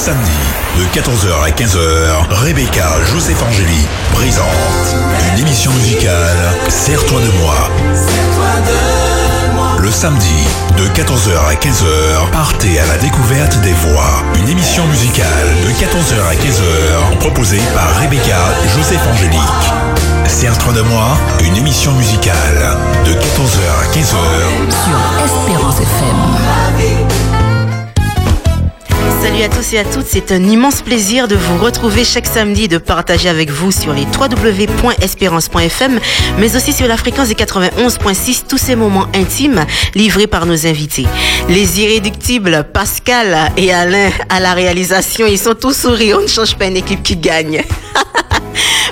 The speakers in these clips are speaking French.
samedi, de 14h à 15h, Rebecca Joseph Angéli présente une émission musicale Serre-toi de moi. Le samedi, de 14h à 15h, partez à la découverte des voix. Une émission musicale de 14h à 15h, proposée par Rebecca Joseph Angélique. Serre-toi de moi, une émission musicale de 14h à 15h sur Espérance FM. Salut à tous et à toutes, c'est un immense plaisir de vous retrouver chaque samedi et de partager avec vous sur les www.espérance.fm, mais aussi sur la fréquence des 91.6 tous ces moments intimes livrés par nos invités. Les irréductibles Pascal et Alain à la réalisation, ils sont tous sourires, on ne change pas une équipe qui gagne.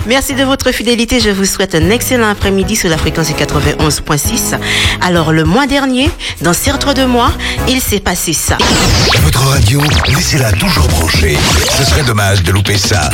Merci de votre fidélité. Je vous souhaite un excellent après-midi sur la fréquence du 91.6. Alors, le mois dernier, dans Serre-toi de moi, il s'est passé ça. Votre radio, laissez-la toujours branchée. Ce serait dommage de louper ça.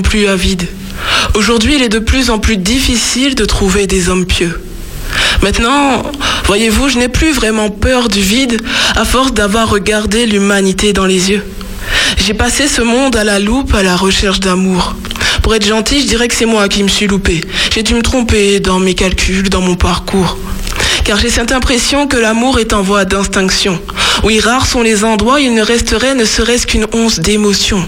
Plus avide. Aujourd'hui, il est de plus en plus difficile de trouver des hommes pieux. Maintenant, voyez-vous, je n'ai plus vraiment peur du vide à force d'avoir regardé l'humanité dans les yeux. J'ai passé ce monde à la loupe à la recherche d'amour. Pour être gentil, je dirais que c'est moi qui me suis loupé. J'ai dû me tromper dans mes calculs, dans mon parcours. Car j'ai cette impression que l'amour est en voie d'extinction. Oui, rares sont les endroits où il ne resterait ne serait-ce qu'une once d'émotion.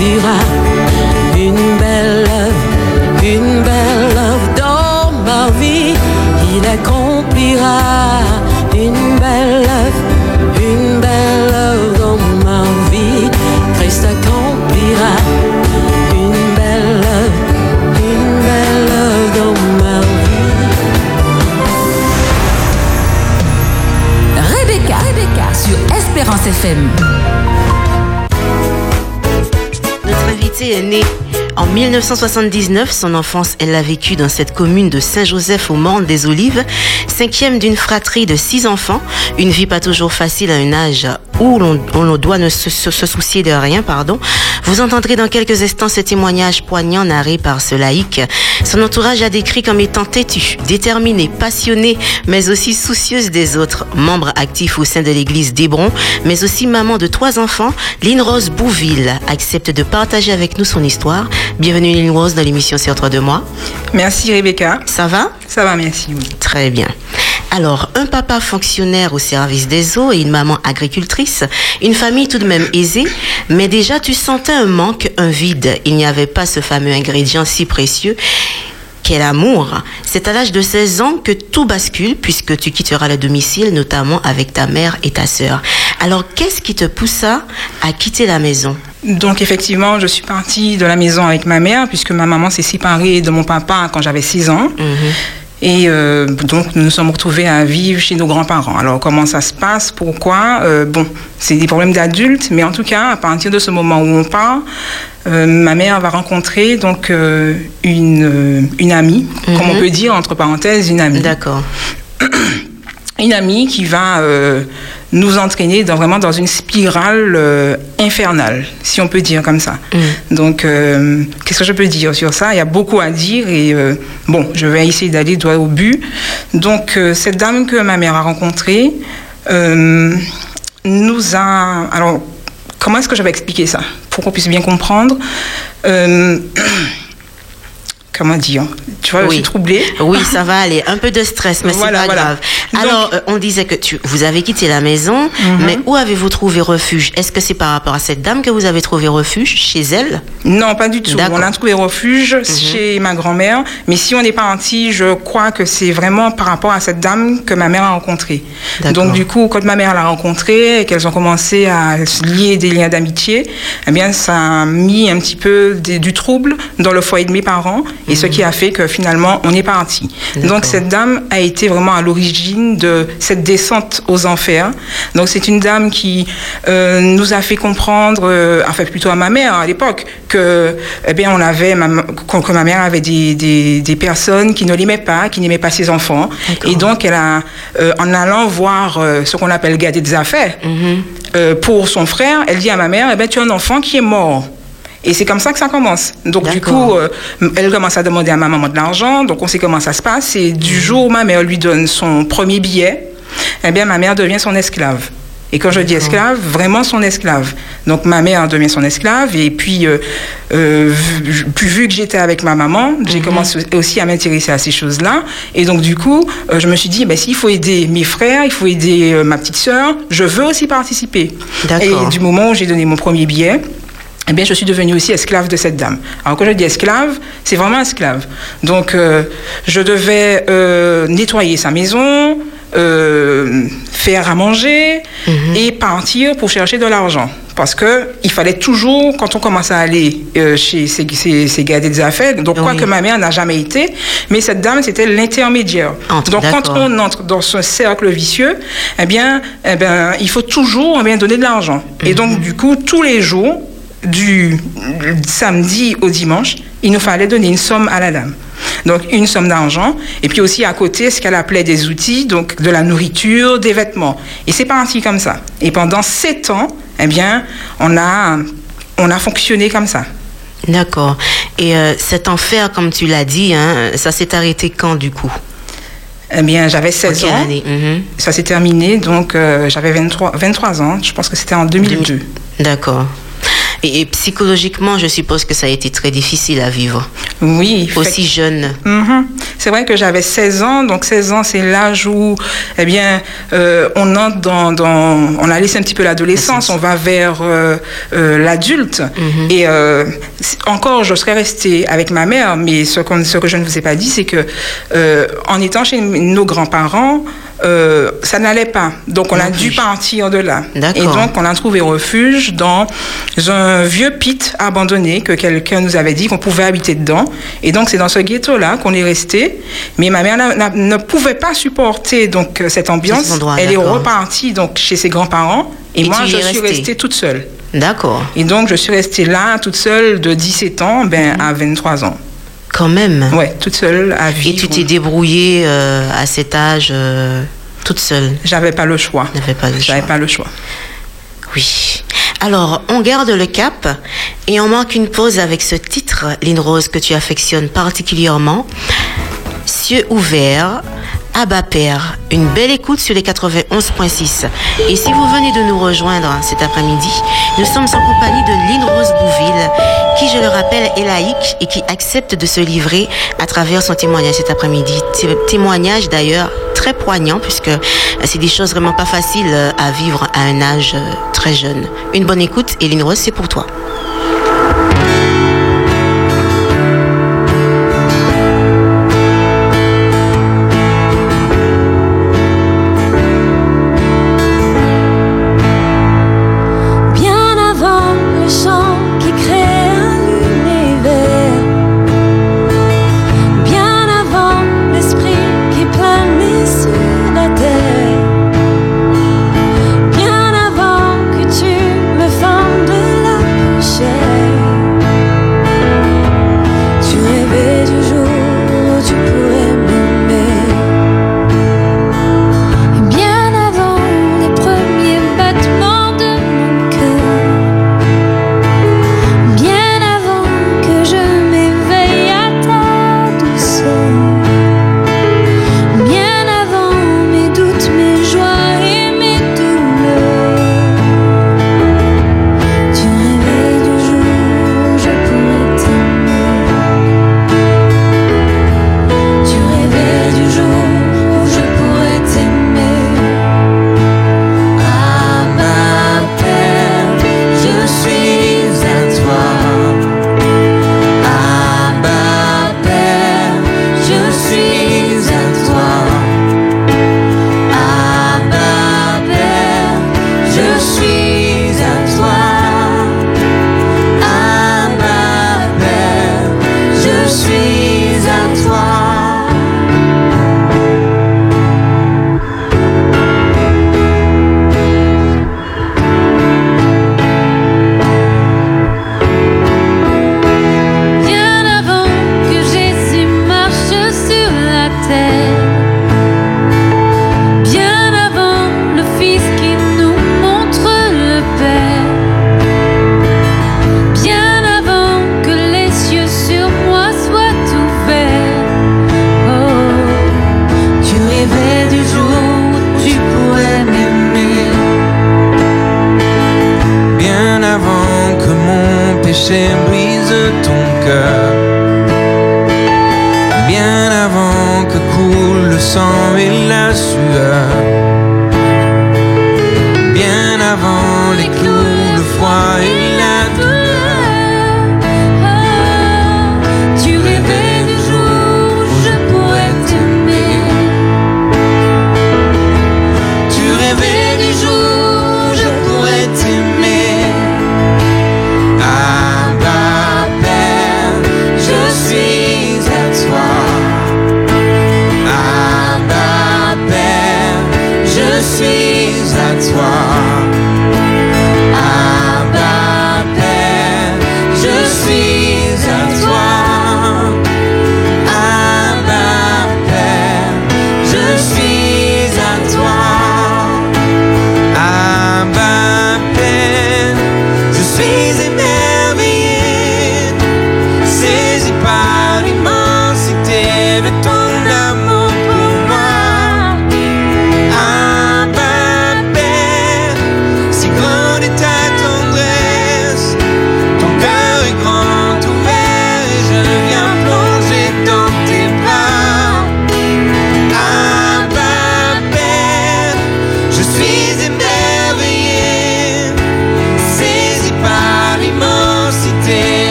vira. 1979. Son enfance, elle l'a vécue dans cette commune de Saint-Joseph au Morne des Olives. Cinquième d'une fratrie de six enfants. Une vie pas toujours facile à un âge où l'on on doit ne se soucier de rien, pardon. Vous entendrez dans quelques instants ce témoignage poignant narré par ce laïc. Son entourage a décrit comme étant têtu, déterminé, passionné, mais aussi soucieuse des autres. Membre actif au sein de l'église d'Hébron, mais aussi maman de trois enfants, Lynn Rose Bouville accepte de partager avec nous son histoire. Bienvenue Lynn Rose dans l'émission Sur toi de moi. Merci Rebecca. Ça va? Ça va, merci. oui. Très bien. Alors, un papa fonctionnaire au service des eaux et une maman agricultrice, une famille tout de même aisée, mais déjà tu sentais un manque, un vide. Il n'y avait pas ce fameux ingrédient si précieux quel amour C'est à l'âge de 16 ans que tout bascule puisque tu quitteras le domicile, notamment avec ta mère et ta sœur. Alors, qu'est-ce qui te poussa à quitter la maison? Donc effectivement, je suis partie de la maison avec ma mère puisque ma maman s'est séparée de mon papa quand j'avais 6 ans. Et euh, donc nous nous sommes retrouvés à vivre chez nos grands-parents. Alors comment ça se passe? Pourquoi? Euh, Bon, c'est des problèmes d'adultes, mais en tout cas, à partir de ce moment où on part, euh, ma mère va rencontrer donc une, une amie, comme on peut dire entre parenthèses une amie. D'accord. Une amie qui va euh, nous entraîner dans, vraiment dans une spirale euh, infernale, si on peut dire comme ça. Donc, euh, qu'est-ce que je peux dire sur ça? Il y a beaucoup à dire et bon, je vais essayer d'aller droit au but. Donc, cette dame que ma mère a rencontrée nous a. Alors, comment est-ce que je vais expliquer ça? Pour qu'on puisse bien comprendre Comment dire Tu vois, je Oui. suis troublée. Oui, ça va aller. Un peu de stress, mais Voilà, c'est pas voilà. grave. Donc- Alors, euh, on disait que tu, vous avez quitté la maison, Mhm. mais où avez-vous trouvé refuge? Est-ce que c'est par rapport à cette dame que vous avez trouvé refuge? Chez elle? Non, pas du tout. D'accord. On a trouvé refuge chez ma grand-mère. Mais si on est parti, je crois que c'est vraiment par rapport à cette dame que ma mère a rencontrée. D'accord. Donc, du coup, quand ma mère l'a rencontrée et qu'elles ont commencé à lier des liens d'amitié, eh bien, ça a mis un petit peu des- du trouble dans le foyer de mes parents. Et ce qui a fait que finalement, on est parti. Donc, cette dame a été vraiment à l'origine de cette descente aux enfers. Donc, c'est une dame qui euh, nous a fait comprendre, euh, enfin plutôt à ma mère à l'époque, que eh bien on avait ma, que que ma mère avait des, des, des personnes qui ne l'aimaient pas, qui n'aimaient pas ses enfants, et donc elle a, euh, en allant voir euh, ce qu'on appelle garder des affaires euh, pour son frère, elle dit à ma mère, eh ben tu as un enfant qui est mort. Et c'est comme ça que ça commence. Donc du coup, euh, elle commence à demander à ma maman de l'argent. Donc on sait comment ça se passe. Et du jour où ma mère lui donne son premier billet, eh bien ma mère devient son esclave. Et quand je dis esclave, vraiment son esclave. Donc ma mère devient son esclave. Et puis, euh, euh, vu, puis vu que j'étais avec ma maman, j'ai commencé aussi à m'intéresser à ces choses-là. Et donc du coup, euh, je me suis dit, ben, s'il faut aider mes frères, il faut aider ma petite sœur, je veux aussi participer. Et du moment où j'ai donné mon premier billet, eh bien, je suis devenue aussi esclave de cette dame. Alors, quand je dis esclave, c'est vraiment esclave. Donc, euh, je devais euh, nettoyer sa maison, euh, faire à manger et partir pour chercher de l'argent. Parce que il fallait toujours, quand on commence à aller euh, chez ces, ces, ces gars des affaires, donc quoi Oui. que ma mère n'a jamais été, mais cette dame, c'était l'intermédiaire. Donc, quand on entre dans ce cercle vicieux, eh bien, eh bien il faut toujours eh bien, donner de l'argent. Et donc, du coup, tous les jours, du samedi au dimanche, il nous fallait donner une somme à la dame. Donc une somme d'argent et puis aussi à côté ce qu'elle appelait des outils, donc de la nourriture, des vêtements. Et c'est parti comme ça. Et pendant sept ans, eh bien, on a, on a fonctionné comme ça. D'accord. Et euh, cet enfer, comme tu l'as dit, hein, ça s'est arrêté quand du coup? Eh bien, j'avais En 16 quelle ans. année? Mhm. Ça s'est terminé, donc euh, j'avais 23, 23 ans. Je pense que c'était en 2002. D'accord. Et, et psychologiquement, je suppose que ça a été très difficile à vivre. Oui, Aussi jeune. Mhm. C'est vrai que j'avais 16 ans, donc 16 ans, c'est l'âge où, eh bien, euh, on entre dans, dans, on a laissé un petit peu l'adolescence, on va vers euh, euh, l'adulte. Et euh, c'est- encore, je serais restée avec ma mère, mais ce, ce que je ne vous ai pas dit, c'est que en étant chez nos grands-parents, euh, ça n'allait pas. Donc, on a dû partir de là. Et donc, on a trouvé refuge dans un vieux pit abandonné que quelqu'un nous avait dit qu'on pouvait habiter dedans. Et donc, c'est dans ce ghetto-là qu'on est resté. Mais ma mère ne pouvait pas supporter donc euh, cette ambiance. Endroit, Elle est repartie donc chez ses grands-parents. Et, Et moi, je suis restée restée toute seule. D'accord. Et donc, je suis restée là, toute seule, de 17 ans ben, Mhm. à 23 ans. Quand même. Ouais, toute seule à vivre. Et tu t'es débrouillée euh, à cet âge euh, toute seule. J'avais pas le choix. N'avais pas le choix. J'avais pas le choix. Oui. Alors, on garde le cap et on marque une pause avec ce titre, Lynn Rose, que tu affectionnes particulièrement. Cieux ouverts, Abba Père. Une belle écoute sur les 91.6. Et si vous venez de nous rejoindre cet après-midi, nous sommes en compagnie de Lynn Rose Bouville, qui, je le rappelle, est laïque et qui accepte de se livrer à travers son témoignage cet après-midi. Té- Témoignage d'ailleurs très poignant puisque c'est des choses vraiment pas faciles à vivre à un âge euh, très jeune. Une bonne écoute et Lynn Rose, c'est pour toi.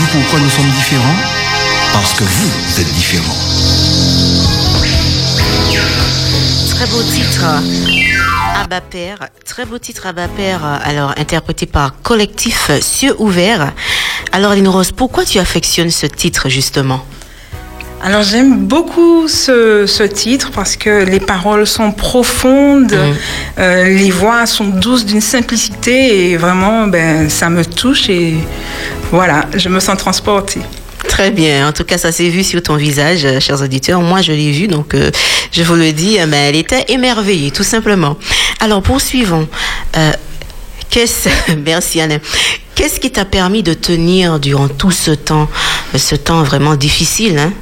Savez-vous pourquoi nous sommes différents? Parce que vous êtes différents. Très beau titre. Abba Père, très beau titre Abba Père, alors interprété par collectif Cieux Ouverts. Alors Aline Rose, pourquoi tu affectionnes ce titre justement? Alors j'aime beaucoup ce, ce titre parce que les paroles sont profondes, euh, les voix sont douces d'une simplicité et vraiment ben, ça me touche et voilà, je me sens transportée. Très bien. En tout cas, ça s'est vu sur ton visage, euh, chers auditeurs. Moi, je l'ai vu, donc euh, je vous le dis, euh, mais elle était émerveillée, tout simplement. Alors, poursuivons. Qu'est-ce, merci Anne. Qu'est-ce qui t'a permis de tenir durant tout ce temps, ce temps vraiment difficile, hein?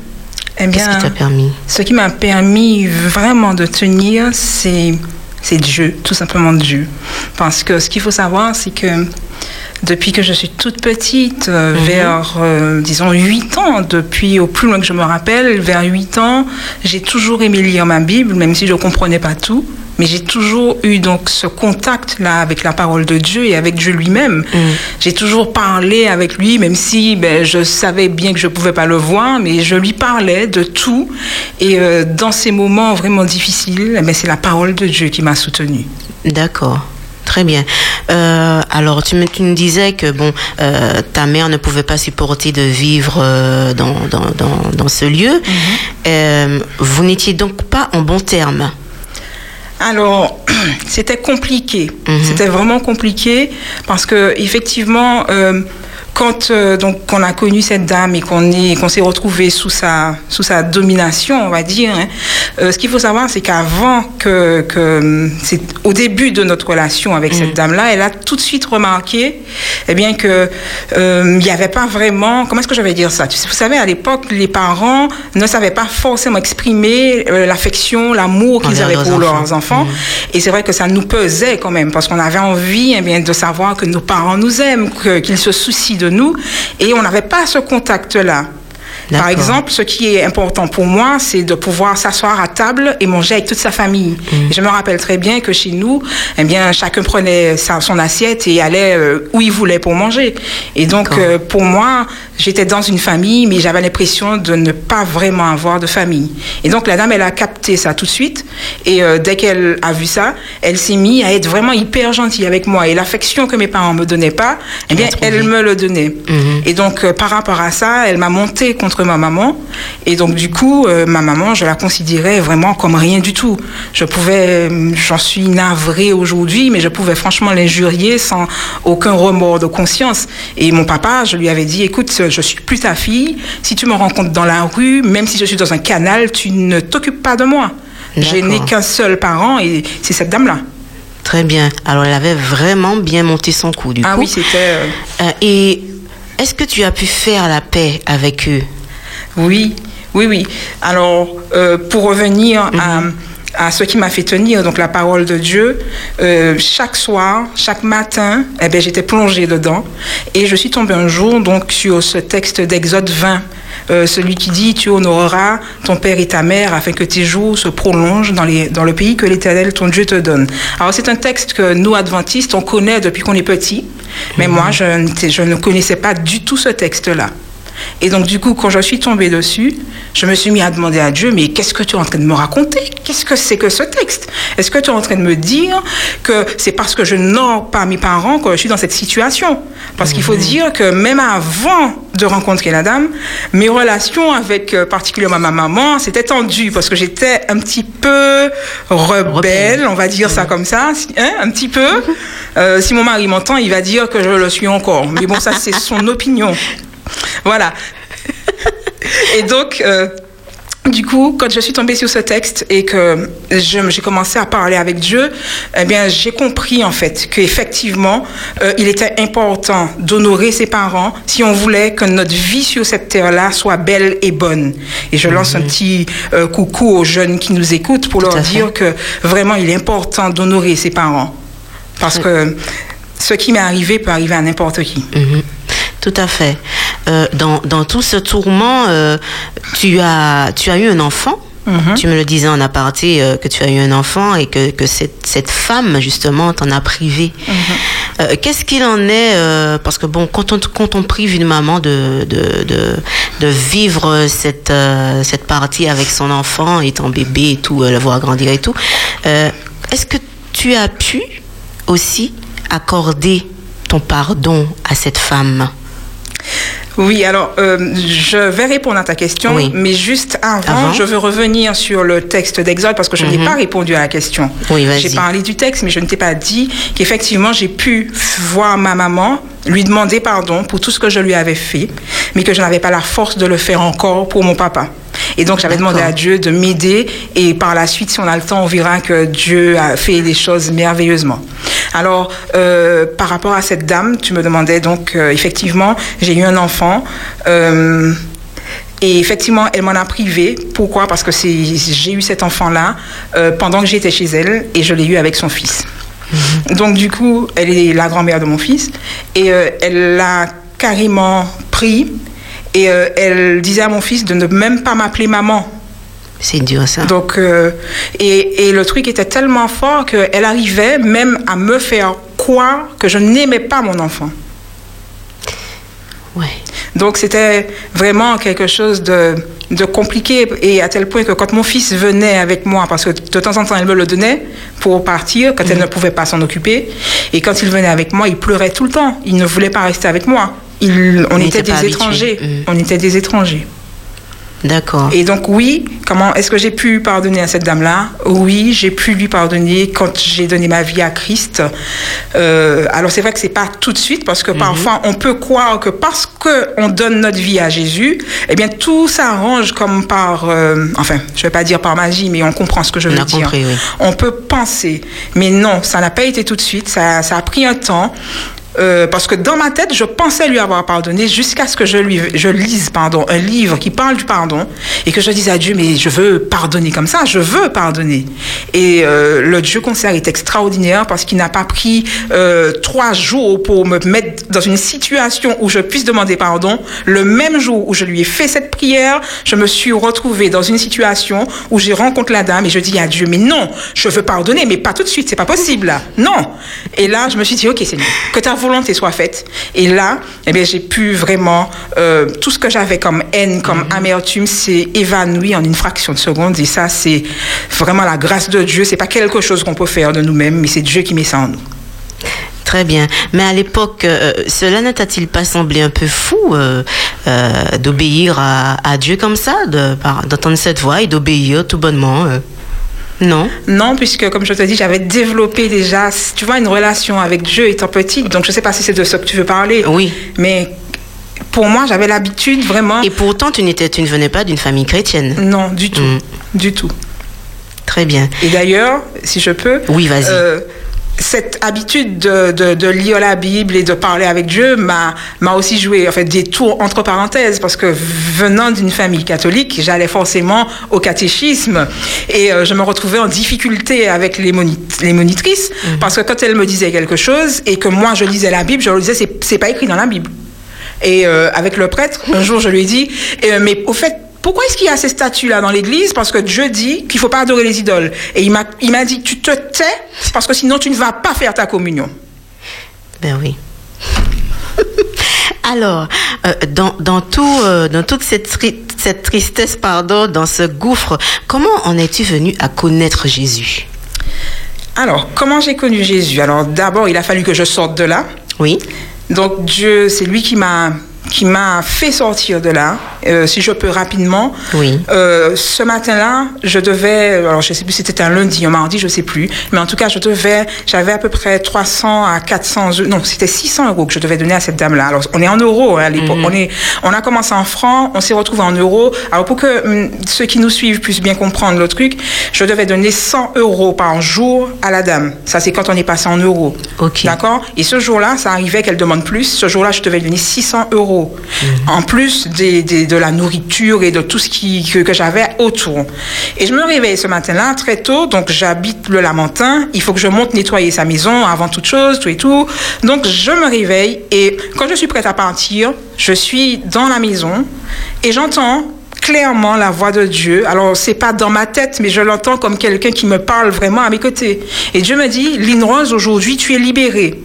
Eh Qu'est-ce bien, qui t'a permis? ce qui m'a permis vraiment de tenir, c'est c'est Dieu, tout simplement Dieu. Parce que ce qu'il faut savoir, c'est que depuis que je suis toute petite, euh, vers, euh, disons, 8 ans, depuis au plus loin que je me rappelle, vers 8 ans, j'ai toujours aimé lire ma Bible, même si je ne comprenais pas tout. Mais j'ai toujours eu donc ce contact-là avec la parole de Dieu et avec Dieu lui-même. J'ai toujours parlé avec lui, même si ben, je savais bien que je ne pouvais pas le voir, mais je lui parlais de tout. Et euh, dans ces moments vraiment difficiles, eh ben, c'est la parole de Dieu qui m'a soutenue. D'accord. Très bien. Euh, alors, tu me, tu me disais que bon, euh, ta mère ne pouvait pas supporter de vivre euh, dans, dans, dans, dans ce lieu. Euh, vous n'étiez donc pas en bon terme. Alors, c'était compliqué. C'était vraiment compliqué parce que effectivement, euh, quand euh, donc on a connu cette dame et qu'on est qu'on s'est retrouvé sous sa sous sa domination, on va dire. hein, euh, ce qu'il faut savoir, c'est qu'avant que que c'est au début de notre relation avec cette dame-là, elle a tout de suite remarqué, eh bien que euh, il n'y avait pas vraiment. Comment est-ce que je vais dire ça? Vous savez, à l'époque, les parents ne savaient pas forcément exprimer euh, l'affection, l'amour qu'ils avaient pour enfants. leurs enfants. Et c'est vrai que ça nous pesait quand même, parce qu'on avait envie eh bien, de savoir que nos parents nous aiment, qu'ils se soucient de nous, et on n'avait pas ce contact-là. Par exemple, ce qui est important pour moi, c'est de pouvoir s'asseoir à table et manger avec toute sa famille. Mm. Je me rappelle très bien que chez nous, eh bien, chacun prenait sa- son assiette et allait euh, où il voulait pour manger. Et donc, euh, pour moi, j'étais dans une famille, mais j'avais l'impression de ne pas vraiment avoir de famille. Et donc la dame, elle a capté ça tout de suite. Et euh, dès qu'elle a vu ça, elle s'est mise à être vraiment hyper gentille avec moi. Et l'affection que mes parents me donnaient pas, eh bien, elle me le donnait. Et donc euh, par rapport à ça, elle m'a monté contre ma maman. Et donc du coup, euh, ma maman, je la considérais vraiment comme rien du tout. Je pouvais, j'en suis navrée aujourd'hui, mais je pouvais franchement l'injurier sans aucun remords de conscience. Et mon papa, je lui avais dit, écoute, je suis plus ta fille. Si tu me rencontres dans la rue, même si je suis dans un canal, tu ne t'occupes pas de moi. Je n'ai qu'un seul parent et c'est cette dame-là. Très bien. Alors, elle avait vraiment bien monté son coup, du Ah coup. oui, c'était. euh, Euh, et est-ce que tu as pu faire la paix avec eux? Oui, oui, oui. Alors, euh, pour revenir à, à ce qui m'a fait tenir, donc la parole de Dieu, euh, chaque soir, chaque matin, eh ben, j'étais plongée dedans. Et je suis tombée un jour donc sur ce texte d'Exode 20. euh, celui qui dit tu honoreras ton père et ta mère afin que tes jours se prolongent dans, les, dans le pays que l'Éternel ton Dieu te donne. Alors c'est un texte que nous adventistes on connaît depuis qu'on est petit, mais moi je, n'étais- je ne connaissais pas du tout ce texte-là. Et donc, du coup, quand je suis tombée dessus, je me suis mis à demander à Dieu, mais qu'est-ce que tu es en train de me raconter? Qu'est-ce que c'est que ce texte? Est-ce que tu es en train de me dire que c'est parce que je n'honore pas mes parents que je suis dans cette situation? Parce qu'il faut dire que même avant de rencontrer la dame, mes relations avec euh, particulièrement ma maman, c'était tendu parce que j'étais un petit peu rebelle, on va dire ça comme ça, hein, un petit peu. Euh, si mon mari m'entend, il va dire que je le suis encore. Mais bon, ça, c'est son opinion. Voilà. Et donc, euh, du coup, quand je suis tombée sur ce texte et que j'ai commencé à parler avec Dieu, eh bien, j'ai compris en fait qu'effectivement, euh, il était important d'honorer ses parents si on voulait que notre vie sur cette terre-là soit belle et bonne. Et je lance un petit euh, coucou aux jeunes qui nous écoutent pour Tout leur fait. dire que vraiment, il est important d'honorer ses parents. Parce que ce qui m'est arrivé peut arriver à n'importe qui. Mhm. Tout à fait. Euh, dans, dans tout ce tourment, euh, tu, as, tu as eu un enfant. Mhm. Tu me le disais en aparté euh, que tu as eu un enfant et que, que cette, cette femme, justement, t'en a privé. Mhm. Euh, Qu'est-ce qu'il en est euh, Parce que, bon, quand on, quand on prive une maman de, de, de, de vivre cette, cette partie avec son enfant, étant bébé et tout, le voir grandir et tout, est-ce que tu as pu aussi accorder ton pardon à cette femme? Oui, alors euh, je vais répondre à ta question, Oui. mais juste avant, Avant. je veux revenir sur le texte d'Exode parce que je n'ai Mhm. pas répondu à la question. Oui, vas-y. J'ai parlé du texte, mais je ne t'ai pas dit qu'effectivement j'ai pu voir ma maman, lui demander pardon pour tout ce que je lui avais fait, mais que je n'avais pas la force de le faire encore pour mon papa. Et donc j'avais demandé à Dieu de m'aider et par la suite, si on a le temps, on verra que Dieu a fait les choses merveilleusement. Alors, euh, par rapport à cette dame, tu me demandais donc, euh, effectivement, j'ai eu un enfant. euh, et effectivement, elle m'en a privé. Pourquoi? Parce que j'ai eu cet enfant-là pendant que j'étais chez elle et je l'ai eu avec son fils. Donc du coup, elle est la grand-mère de mon fils et elle l'a carrément pris et euh, elle disait à mon fils de ne même pas m'appeler maman. C'est dur ça. Donc, euh, et, et le truc était tellement fort qu'elle arrivait même à me faire croire que je n'aimais pas mon enfant. Ouais. Donc c'était vraiment quelque chose de, de compliqué et à tel point que quand mon fils venait avec moi, parce que de temps en temps elle me le donnait pour partir quand elle ne pouvait pas s'en occuper, et quand il venait avec moi, il pleurait tout le temps. Il ne voulait pas rester avec moi. Il, on était des étrangers. Mm. On était des étrangers. D'accord. Et donc oui, comment est-ce que j'ai pu pardonner à cette dame-là? Oui, j'ai pu lui pardonner quand j'ai donné ma vie à Christ. Euh, alors c'est vrai que c'est pas tout de suite parce que parfois on peut croire que parce que on donne notre vie à Jésus, eh bien tout s'arrange comme par, euh, enfin je vais pas dire par magie, mais on comprend ce que je veux dire. compris, oui. On peut penser, mais non, ça n'a pas été tout de suite. Ça, ça a pris un temps. Euh, parce que dans ma tête, je pensais lui avoir pardonné jusqu'à ce que je, lise pardon, un livre qui parle du pardon et que je dise à Dieu, mais je veux pardonner comme ça, je veux pardonner. Et euh, le Dieu concert est extraordinaire parce qu'il n'a pas pris euh, trois jours pour me mettre dans une situation où je puisse demander pardon. Le même jour où je lui ai fait cette prière, je me suis retrouvée dans une situation où j'ai rencontré la dame et je dis à Dieu, mais non, je veux pardonner, mais pas tout de suite, c'est pas possible là. Non. Et là, je me suis dit, ok Seigneur, que volonté soit faite. Et là, eh bien, j'ai pu vraiment, euh, tout ce que j'avais comme haine, comme amertume, s'est évanoui en une fraction de seconde. Et ça, c'est vraiment la grâce de Dieu. C'est pas quelque chose qu'on peut faire de nous-mêmes, mais c'est Dieu qui met ça en nous. Très bien. Mais à l'époque, euh, cela ne t'a-t-il pas semblé un peu fou euh, euh, d'obéir à, à Dieu comme ça, de- d'entendre cette voix et d'obéir tout bonnement Non Non, puisque comme je te dis, j'avais développé déjà, tu vois, une relation avec Dieu étant petite. Donc je sais pas si c'est de ça que tu veux parler. Oui. Mais pour moi, j'avais l'habitude vraiment. Et pourtant, tu, n'étais, tu ne venais pas d'une famille chrétienne. Non, du tout. Mm. Du tout. Très bien. Et d'ailleurs, si je peux. Oui, vas-y. euh, cette habitude de, de, de lire la Bible et de parler avec Dieu m'a, m'a aussi joué en fait, des tours entre parenthèses parce que venant d'une famille catholique, j'allais forcément au catéchisme et euh, je me retrouvais en difficulté avec les, moni- les monitrices Mhm. parce que quand elles me disaient quelque chose et que moi je lisais la Bible, je leur disais c'est, c'est pas écrit dans la Bible. Et euh, avec le prêtre, un jour je lui ai dit, euh, mais au fait, pourquoi est-ce qu'il y a ces statues-là dans l'église? Parce que Dieu dit qu'il faut pas adorer les idoles. Et il m'a, il m'a dit, tu te tais, parce que sinon tu ne vas pas faire ta communion. Ben oui. Alors, euh, dans, dans, tout, euh, dans toute cette, tri- cette tristesse, pardon, dans ce gouffre, comment en es-tu venu à connaître Jésus? Alors, comment j'ai connu Jésus? Alors, d'abord, il a fallu que je sorte de là. Oui. Donc, Dieu, c'est lui qui m'a qui m'a fait sortir de là, Euh, si je peux rapidement. Oui. Euh, ce matin-là, je devais, alors je sais plus si c'était un lundi, un mardi, je sais plus, mais en tout cas, je devais, j'avais à peu près 300 à 400, euros- non, c'était 600 euros que je devais donner à cette dame-là. Alors, on est en euros hein, à l'époque. On est, on a commencé en francs, on s'est retrouvé en euros. Alors, pour que hum, ceux qui nous suivent puissent bien comprendre le truc, je devais donner 100 euros par jour à la dame. Ça, c'est quand on est passé en euros. Ok. D'accord? Et ce jour-là, ça arrivait qu'elle demande plus. Ce jour-là, je devais donner 600 euros. En plus des, des- de la nourriture et de tout ce qui, que, que j'avais autour. Et je me réveille ce matin-là très tôt. Donc, j'habite le Lamentin. Il faut que je monte nettoyer sa maison avant toute chose, tout et tout. Donc, je me réveille et quand je suis prête à partir, je suis dans la maison et j'entends clairement la voix de Dieu. Alors, c'est pas dans ma tête, mais je l'entends comme quelqu'un qui me parle vraiment à mes côtés. Et Dieu me dit, Lynn Rose, aujourd'hui, tu es libérée.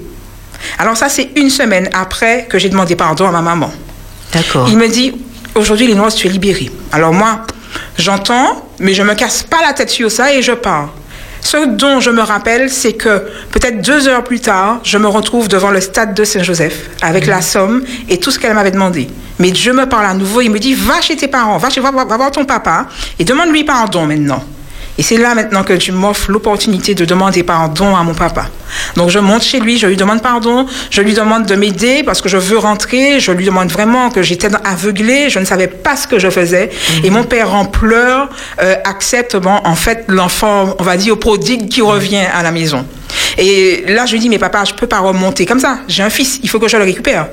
Alors ça, c'est une semaine après que j'ai demandé pardon à ma maman. D'accord. Il me dit, aujourd'hui, les noises, tu es libérée. Alors moi, j'entends, mais je me casse pas la tête sur ça et je pars. Ce dont je me rappelle, c'est que peut-être deux heures plus tard, je me retrouve devant le stade de Saint-Joseph avec la somme et tout ce qu'elle m'avait demandé. Mais Dieu me parle à nouveau, il me dit, va chez tes parents, va, chez, va, va voir ton papa et demande-lui pardon maintenant. Et c'est là maintenant que Dieu m'offre l'opportunité de demander pardon à mon papa. Donc je monte chez lui, je lui demande pardon, je lui demande de m'aider parce que je veux rentrer, je lui demande vraiment que j'étais aveuglée, je ne savais pas ce que je faisais. Et mon père en pleurs euh, accepte bon, en fait l'enfant, on va dire, prodigue qui revient à la maison. Et là, je lui dis, mais papa, je peux pas remonter comme ça. J'ai un fils, il faut que je le récupère.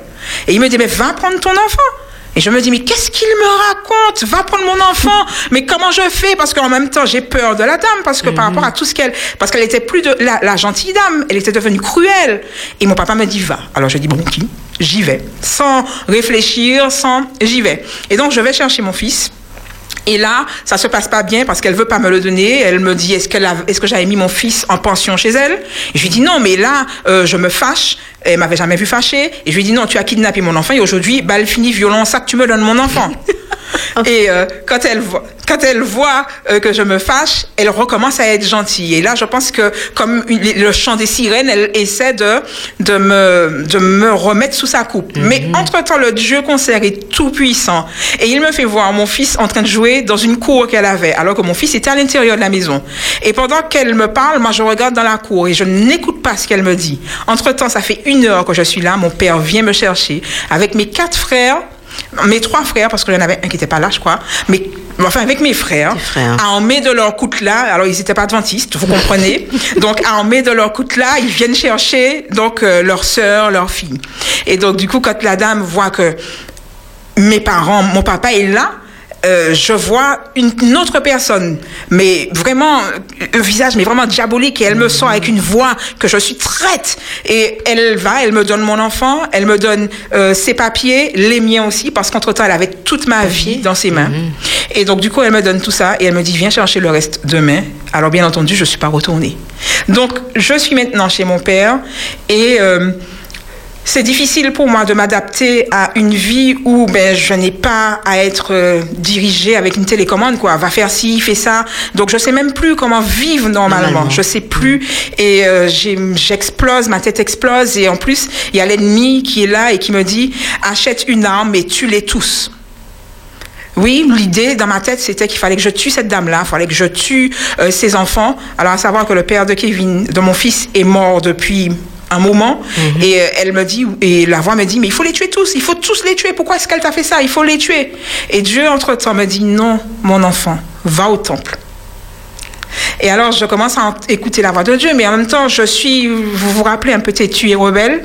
Et il me dit, mais va prendre ton enfant. Et je me dis, mais qu'est-ce qu'il me raconte? Va prendre mon enfant. Mais comment je fais? Parce qu'en même temps, j'ai peur de la dame, parce que par rapport à tout ce qu'elle... Parce qu'elle était plus de... La, la gentille dame, elle était devenue cruelle. Et mon papa me dit, va. Alors je dis, bon, ok, j'y vais. Sans réfléchir, sans... J'y vais. Et donc, je vais chercher mon fils. Et là, ça se passe pas bien parce qu'elle veut pas me le donner. Elle me dit est-ce que j'avais mis mon fils en pension chez elle? Et je lui dis non, mais là, euh, je me fâche. Elle m'avait jamais vu fâcher. Et je lui dis non, tu as kidnappé mon enfant et aujourd'hui, balle finie, violon, ça que tu me donnes mon enfant. et euh, quand elle voit, quand elle voit euh, que je me fâche, elle recommence à être gentille. Et là, je pense que comme une- le chant des sirènes, elle essaie de de me de me remettre sous sa coupe. Mais entre temps, le Dieu concert est tout puissant et il me fait voir mon fils en train de jouer dans une cour qu'elle avait, alors que mon fils était à l'intérieur de la maison. Et pendant qu'elle me parle, moi je regarde dans la cour et je n'écoute pas ce qu'elle me dit. Entre temps, ça fait une heure que je suis là. Mon père vient me chercher avec mes quatre frères. Mes trois frères, parce qu'il y en avait un qui n'était pas là, je crois, mais enfin avec mes frères, frères. met de leur coutelas. Alors ils n'étaient pas adventistes, vous comprenez. donc à en met de leur coutelas, ils viennent chercher donc euh, leur sœur, leur fille. Et donc du coup, quand la dame voit que mes parents, mon papa est là. Euh, je vois une, une autre personne, mais vraiment un visage, mais vraiment diabolique, et elle me sort avec une voix que je suis traite. Et elle va, elle me donne mon enfant, elle me donne euh, ses papiers, les miens aussi, parce qu'entre temps, elle avait toute ma vie dans ses mains. Et donc du coup, elle me donne tout ça et elle me dit viens chercher le reste demain. Alors bien entendu, je suis pas retournée. Donc je suis maintenant chez mon père et euh, c'est difficile pour moi de m'adapter à une vie où ben, je n'ai pas à être euh, dirigée avec une télécommande, quoi. Va faire ci, fais ça. Donc, je sais même plus comment vivre normalement. Normalement. Je sais plus. Et euh, j'explose, ma tête explose. Et en plus, il y a l'ennemi qui est là et qui me dit achète une arme et tue-les tous. Oui, l'idée dans ma tête, c'était qu'il fallait que je tue cette dame-là, il fallait que je tue euh, ses enfants. Alors, à savoir que le père de Kevin, de mon fils, est mort depuis un moment. Et euh, elle me dit, et la voix me dit, mais il faut les tuer tous, il faut tous les tuer. Pourquoi est-ce qu'elle t'a fait ça? Il faut les tuer. Et Dieu, entre-temps, me dit, non, mon enfant, va au temple. Et alors, je commence à écouter la voix de Dieu, mais en même temps, je suis, vous vous rappelez, un peu têtu et rebelle.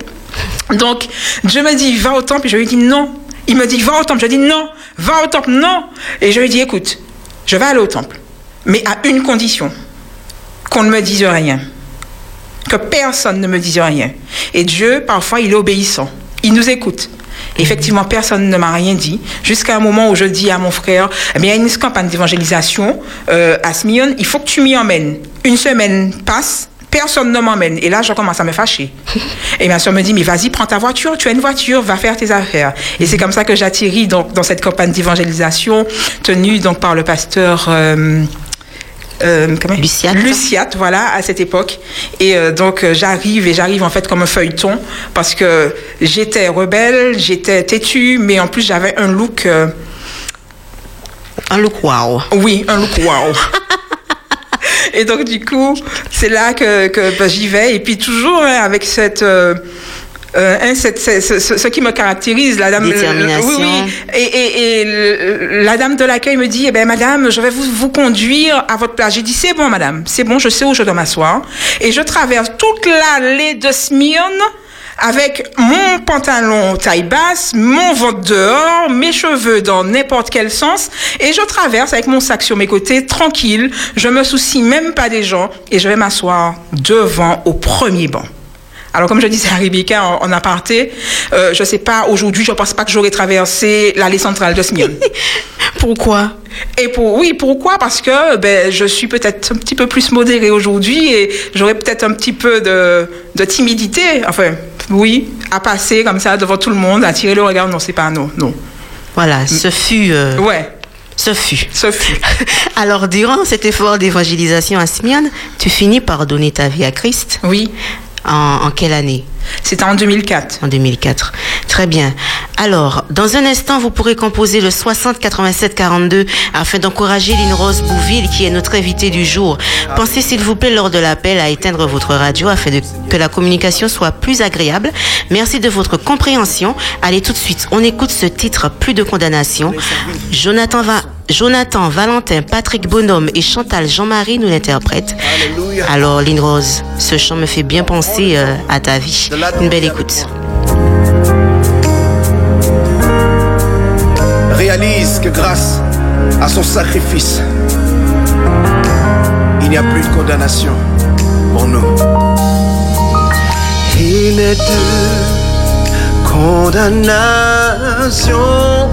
Donc, Dieu me dit, va au temple, et je lui dis non. Il me dit, va au temple. Je dis non, va au temple, non. Et je lui dis, écoute, je vais aller au temple, mais à une condition, qu'on ne me dise rien. Que personne ne me dise rien. Et Dieu, parfois, il est obéissant. Il nous écoute. Effectivement, personne ne m'a rien dit, jusqu'à un moment où je dis à mon frère, eh bien, il y a une campagne d'évangélisation euh, à Smyrne, il faut que tu m'y emmènes. Une semaine passe, personne ne m'emmène. Et là, je commence à me fâcher. Et ma soeur me dit, mais vas-y, prends ta voiture, tu as une voiture, va faire tes affaires. Et c'est comme ça que j'atterris donc, dans cette campagne d'évangélisation tenue donc, par le pasteur... euh, euh, comment- Luciat. Luciat, voilà, à cette époque. Et euh, donc euh, j'arrive et j'arrive en fait comme un feuilleton parce que j'étais rebelle, j'étais têtue, mais en plus j'avais un look, euh, Un look wow. oui, un look wow. Et donc du coup, c'est là que, que ben, j'y vais et puis toujours hein, avec cette euh, euh, hein, ce, qui me caractérise, la dame. Détermination. oui, oui. Et, et- et le- la dame de l'accueil me dit, eh ben, madame, je vais vous, vous conduire à votre place. J'ai dit, c'est bon, madame, c'est bon, je sais où je dois m'asseoir. Et je traverse toute l'allée de Smyrne avec mon pantalon taille basse, mon ventre dehors, mes cheveux dans n'importe quel sens, et je traverse avec mon sac sur mes côtés, tranquille, je me soucie même pas des gens, et je vais m'asseoir devant au premier banc. Alors, comme je disais à Rebecca en, en aparté, euh, je sais pas, aujourd'hui, je pense pas que j'aurais traversé l'allée centrale de Smyrne. Pourquoi? Et pour, oui, pourquoi? Parce que ben, je suis peut-être un petit peu plus modérée aujourd'hui et j'aurais peut-être un petit peu de, de timidité, enfin, oui, à passer comme ça devant tout le monde, à tirer le regard. Non, c'est pas non, non. Voilà, ce fut. euh, Ouais, Ce fut. ce fut. Alors, durant cet effort d'évangélisation à Smyrne, tu finis par donner ta vie à Christ. Oui, En, en quelle année c'était en 2004. En 2004. Très bien. Alors, dans un instant, vous pourrez composer le 60 87 42 afin d'encourager Lynn Rose Bouville, qui est notre invitée du jour. Pensez, s'il vous plaît, lors de l'appel, à éteindre votre radio afin de, que la communication soit plus agréable. Merci de votre compréhension. Allez, tout de suite, on écoute ce titre, Plus de condamnation. Jonathan va. Jonathan, Valentin, Patrick Bonhomme et Chantal Jean-Marie nous l'interprètent. Alors, Lynn Rose, ce chant me fait bien penser euh, à ta vie. Une belle écoute. réalise que grâce à son sacrifice, il n'y a plus de condamnation pour nous. Il n'est de condamnation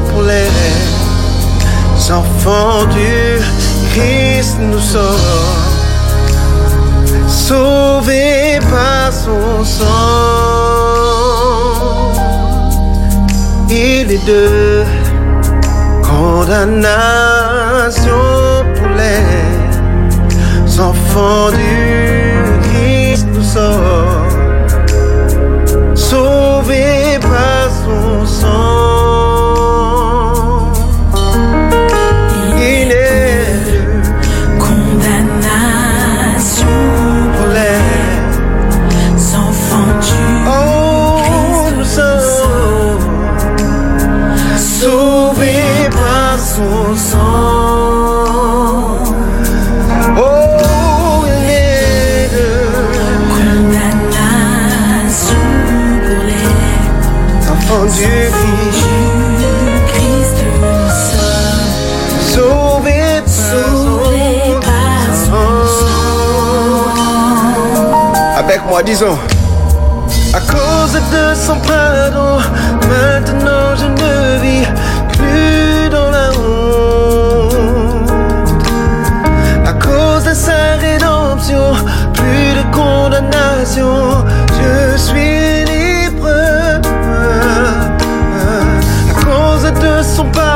pour les enfants du Christ, nous sommes sauvés par son sang. Il est de condamnation pour les enfants du Christ, nous sommes sauvés par son sang. disons. À cause de son pardon, maintenant je ne vis plus dans la honte. À cause de sa rédemption, plus de condamnation, je suis libre. À cause de son pardon.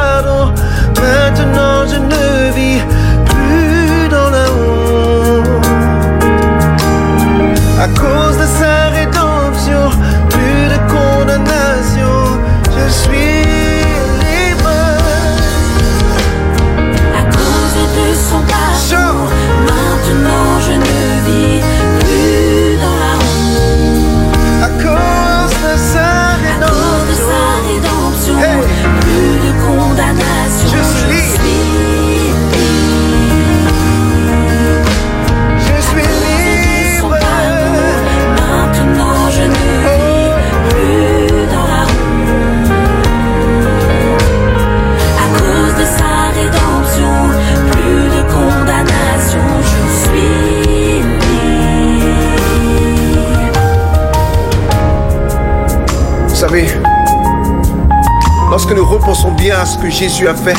Nous repensons bien à ce que Jésus a fait,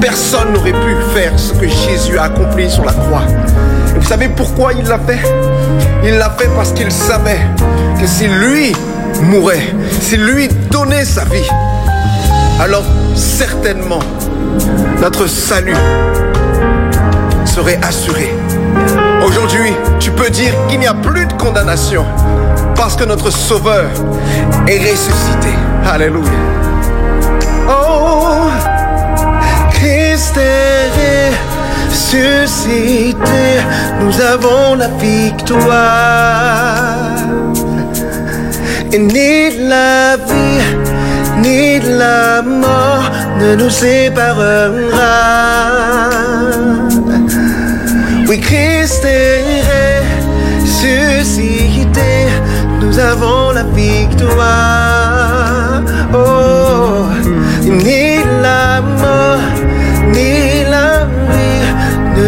personne n'aurait pu faire ce que Jésus a accompli sur la croix. Et vous savez pourquoi il l'a fait? Il l'a fait parce qu'il savait que si lui mourait, si lui donnait sa vie, alors certainement notre salut serait assuré. Aujourd'hui, tu peux dire qu'il n'y a plus de condamnation parce que notre Sauveur est ressuscité. Alléluia. Est ressuscité, nous avons la victoire. Et ni de la vie, ni de la mort ne nous séparera. Oui, Christ est ressuscité, nous avons la victoire.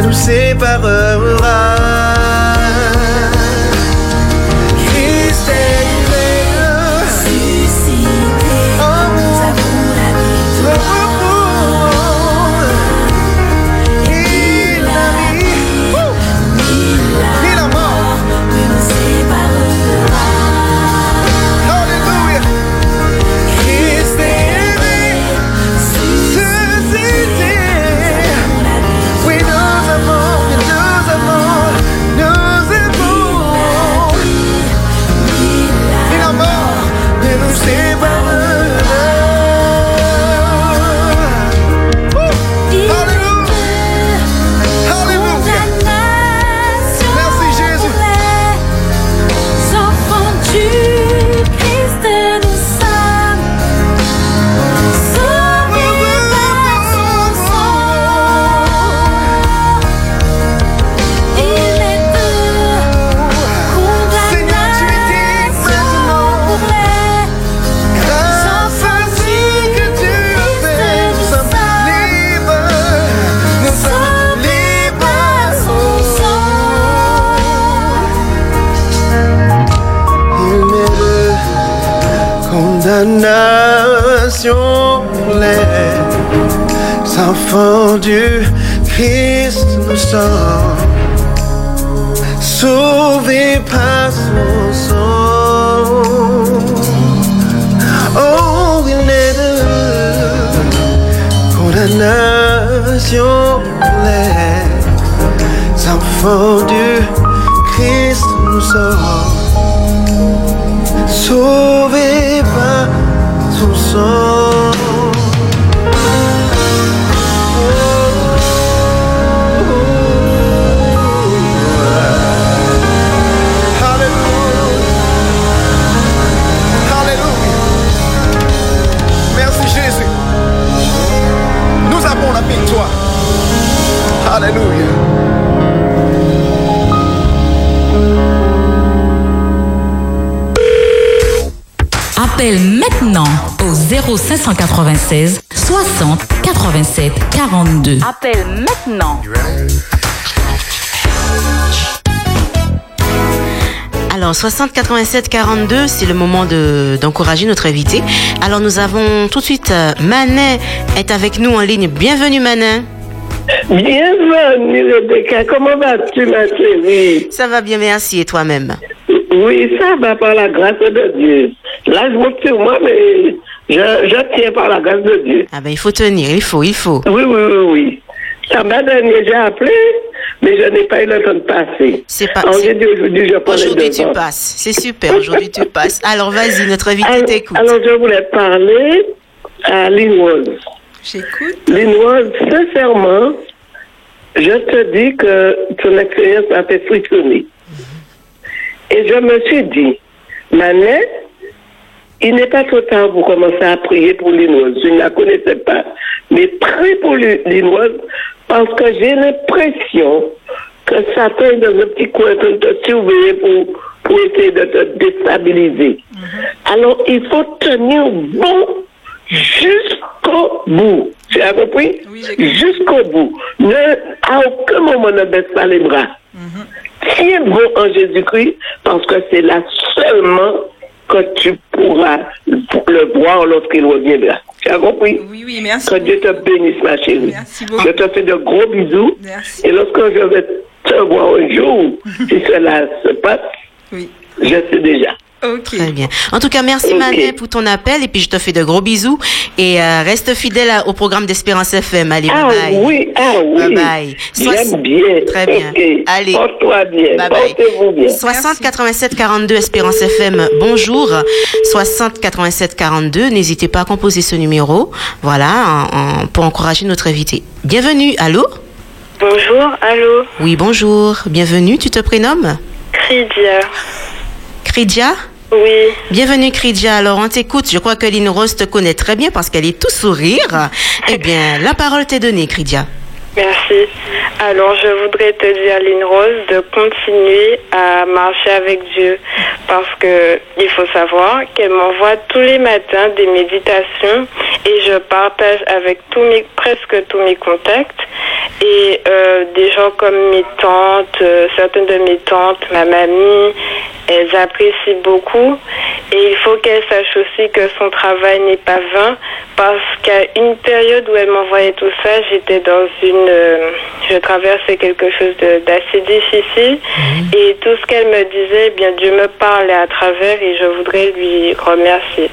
Nous séparera. Condamnation les enfants du Christ. Nous sommes sauvés par son sang. Oh, il n'est de condamnation les enfants du Christ. Nous sommes sauvés par son sang. Jésus. Nous avons la victoire. Alléluia. Appelle maintenant au 0596 60 87 42. Appelle maintenant. Alors 60 87 42, c'est le moment de d'encourager notre invité. Alors nous avons tout de suite euh, Manet est avec nous en ligne. Bienvenue Manet. Bienvenue Rebecca, comment vas-tu ma chérie? Ça va bien, merci. Et toi-même? Oui, ça va par la grâce de Dieu. Là, je monte sur moi, mais je, je tiens par la grâce de Dieu. Ah ben, il faut tenir, il faut, il faut. Oui, oui, oui, oui. Samedi dernier, j'ai appelé, mais je n'ai pas eu le temps de passer. C'est pas. Aujourd'hui, je Aujourd'hui, tu passes. C'est super. Aujourd'hui, tu passes. Alors, vas-y, notre invité Alors, t'écoute. alors, je voulais parler à Lynn Rose. J'écoute. Lynn Rose, sincèrement, je te dis que ton expérience m'a fait frissonner. Et je me suis dit, Manette, il n'est pas trop tard pour commencer à prier pour Lynn Rose. Je ne la connaissais pas, mais prie pour Lynn Rose parce que j'ai l'impression que Satan est dans un petit coin en train de te surveiller pour, pour essayer de te déstabiliser. Alors, il faut tenir bon jusqu'au bout. Tu as compris? jusqu'au bout. Ne, à aucun moment ne baisse pas les bras. Tiens bon en Jésus-Christ parce que c'est là seulement que tu pourras le voir lorsqu'il reviendra. Tu as compris? Oui, oui, merci. Que Dieu te bénisse, ma chérie. Merci beaucoup. Je te fais de gros bisous. Merci. Et lorsque je vais te voir un jour, si cela se passe, Oui. je sais déjà. Très bien. En tout cas, merci. Manet pour ton appel et puis je te fais de gros bisous et euh, reste fidèle à- au programme d'Espérance FM. Allez, Ah bye bye. oui, ah oui. Bye bye. Bien. Très bien. Allez. Porte-toi bien. Bye bye. Bien. 60 87 42 Espérance FM. Bonjour. 60 87 42. N'hésitez pas à composer ce numéro. Voilà, en- en- pour encourager notre invité. Bienvenue. Allô? Bonjour, allô, Oui, bonjour. Bienvenue. Tu te prénommes? Cridia. Kridia? Oui, Bienvenue Kridia. Alors on t'écoute. Je crois que Lynn Rose te connaît très bien parce qu'elle est tout sourire. Eh bien, la parole t'est donnée, Kridia. merci. Alors, je voudrais te dire, Lynn Rose, de continuer à marcher avec Dieu parce que il faut savoir qu'elle m'envoie tous les matins des méditations et je partage avec tous mes, presque tous mes contacts et euh, des gens comme mes tantes, euh, certaines de mes tantes, ma mamie, elles apprécient beaucoup. Et il faut qu'elle sache aussi que son travail n'est pas vain parce qu'à une période où elle m'envoyait tout ça, j'étais dans une, euh, je traversais quelque chose d'assez difficile. Et tout ce qu'elle me disait, eh bien Dieu me parlait à travers et je voudrais lui remercier.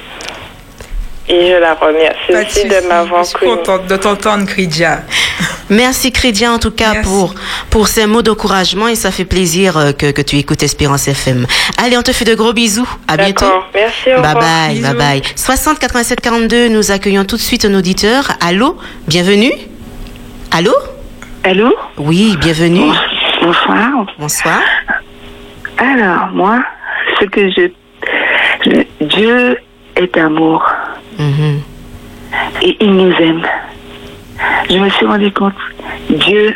Et je la remercie Pas de aussi de m'avoir Je suis connue. contente de t'entendre, Kridia. Merci Kridia en tout cas Merci. pour pour ces mots d'encouragement et ça fait plaisir euh, que, que tu écoutes Espérance FM. Allez, on te fait de gros bisous. À bientôt. Merci, au Bye revoir. bye, Bisous. bye bye. 60 87 42, nous accueillons tout de suite un auditeur. Allô, bienvenue? Allô? Allô? Oui, bienvenue. Bonsoir. Bonsoir. Alors, moi, ce que je... je- Dieu est amour Et il nous aime. Je me suis rendu compte, Dieu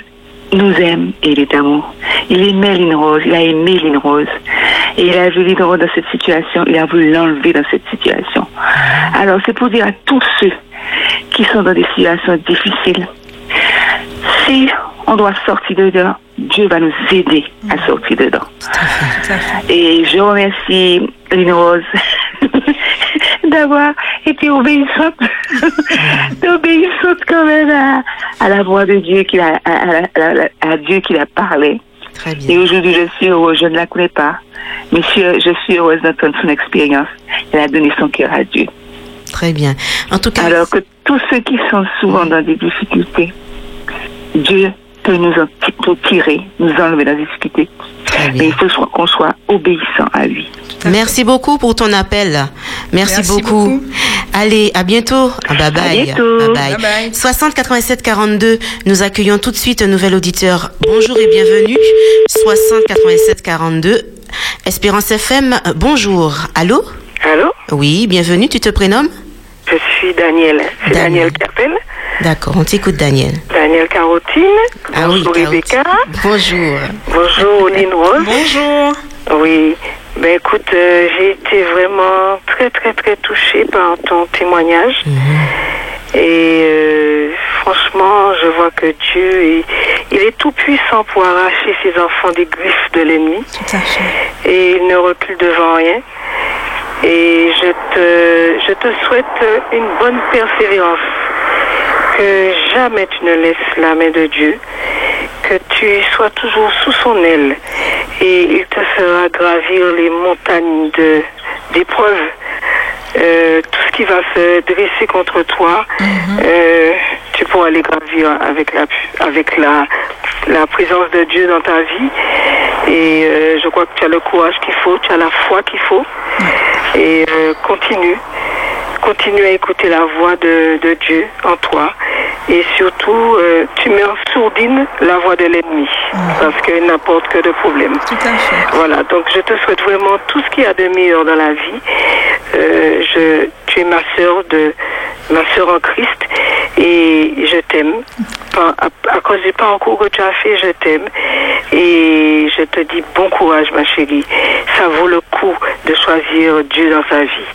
nous aime et il est amour. Il aimait Lynn Rose, il a aimé Lynn Rose. Et il a vu Lynn Rose dans cette situation, il a voulu l'enlever dans cette situation. Alors, c'est pour dire à tous ceux qui sont dans des situations difficiles, si on doit sortir dedans, Dieu va nous aider à sortir dedans. Et je remercie Lynn Rose d'avoir été obéissante, d'obéissante quand même à, à la voix de Dieu qu'il a, à, à- Dieu qu'il a parlé. Très Et bien. aujourd'hui, je suis heureuse, je ne la connais pas, mais je, suis- je suis heureuse d'entendre son expérience. Elle a donné son cœur à Dieu. Très bien. En tout cas, Alors que tous ceux qui sont souvent dans des difficultés, Dieu peut nous en tirer, nous enlever la difficulté. très Mais il faut qu'on soit obéissant à lui. Merci beaucoup pour ton appel. Merci, Merci beaucoup. beaucoup. Allez, à bientôt. Bye bye. bientôt. Bye bye. Bye bye. 60 87 42. Nous accueillons tout de suite un nouvel auditeur. Bonjour et bienvenue. 60 87 42. Espérance FM. Bonjour. Allô? Allô? Oui, bienvenue. Tu te prénommes? Je suis Daniel. C'est Daniel. Daniel. D'accord, on t'écoute, Daniel. Daniel Carotine. Ah oui, Bonjour Caroline. Rebecca. Bonjour. Bonjour Lynn Rose. Bonjour. Oui. Ben écoute, euh, j'ai été vraiment très très très touchée par ton témoignage. Et euh, franchement, je vois que Dieu est, il est tout puissant pour arracher ses enfants des griffes de l'ennemi. Et il ne recule devant rien. Et je te, je te souhaite une bonne persévérance. Que jamais tu ne laisses la main de Dieu. Que tu sois toujours sous son aile. Et il te fera gravir les montagnes d'épreuves. Euh, tout ce qui va se dresser contre toi, euh, tu pourras les gravir avec la, avec la, la présence de Dieu dans ta vie. Et euh, je crois que tu as le courage qu'il faut, tu as la foi qu'il faut. Et continue. Continue à écouter la voix de, de Dieu en toi. Et surtout, tu mets en sourdine la voix de l'ennemi. Parce qu'elle n'apporte que de problèmes. Tout à fait. Voilà, donc je te souhaite vraiment tout ce qu'il y a de meilleur dans la vie. Euh, je, tu es ma sœur de ma sœur en Christ et je t'aime. À, à cause du parcours que tu as fait, je t'aime. Et je te dis bon courage, ma chérie. Ça vaut le coup de choisir Dieu dans sa vie.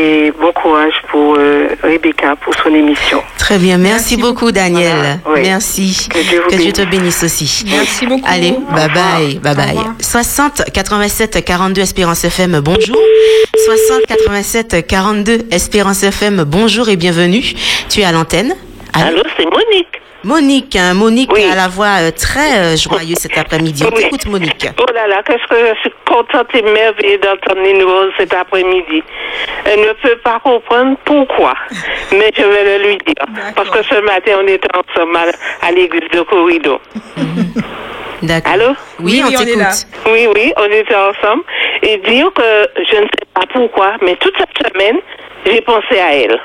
Et bon courage pour euh, Rebecca, pour son émission. Très bien, merci, beaucoup Daniel. Voilà, oui. Merci. Que Dieu vous Que Dieu bénisse. te bénisse aussi. Merci beaucoup. Allez, bye bye, bye bye. revoir. 60 87 42 Espérance FM, bonjour. 60 87 42 Espérance FM, bonjour et bienvenue. Tu es à l'antenne. Allô, c'est Monique. Monique, hein, Monique a la voix euh, très euh, joyeuse cet après-midi. On Oui. t'écoute Monique. Oh là là, qu'est-ce que je suis contente et merveilleuse d'entendre une rose cet après-midi. Elle ne peut pas comprendre pourquoi, mais je vais le lui dire. Parce que ce matin, on était ensemble à, l'église de Corridor. D'accord. Allô? Oui, Oui, on on est t'écoute. là. Oui, oui, on était ensemble. Et dire que je ne sais pas pourquoi, mais toute cette semaine, j'ai pensé à elle.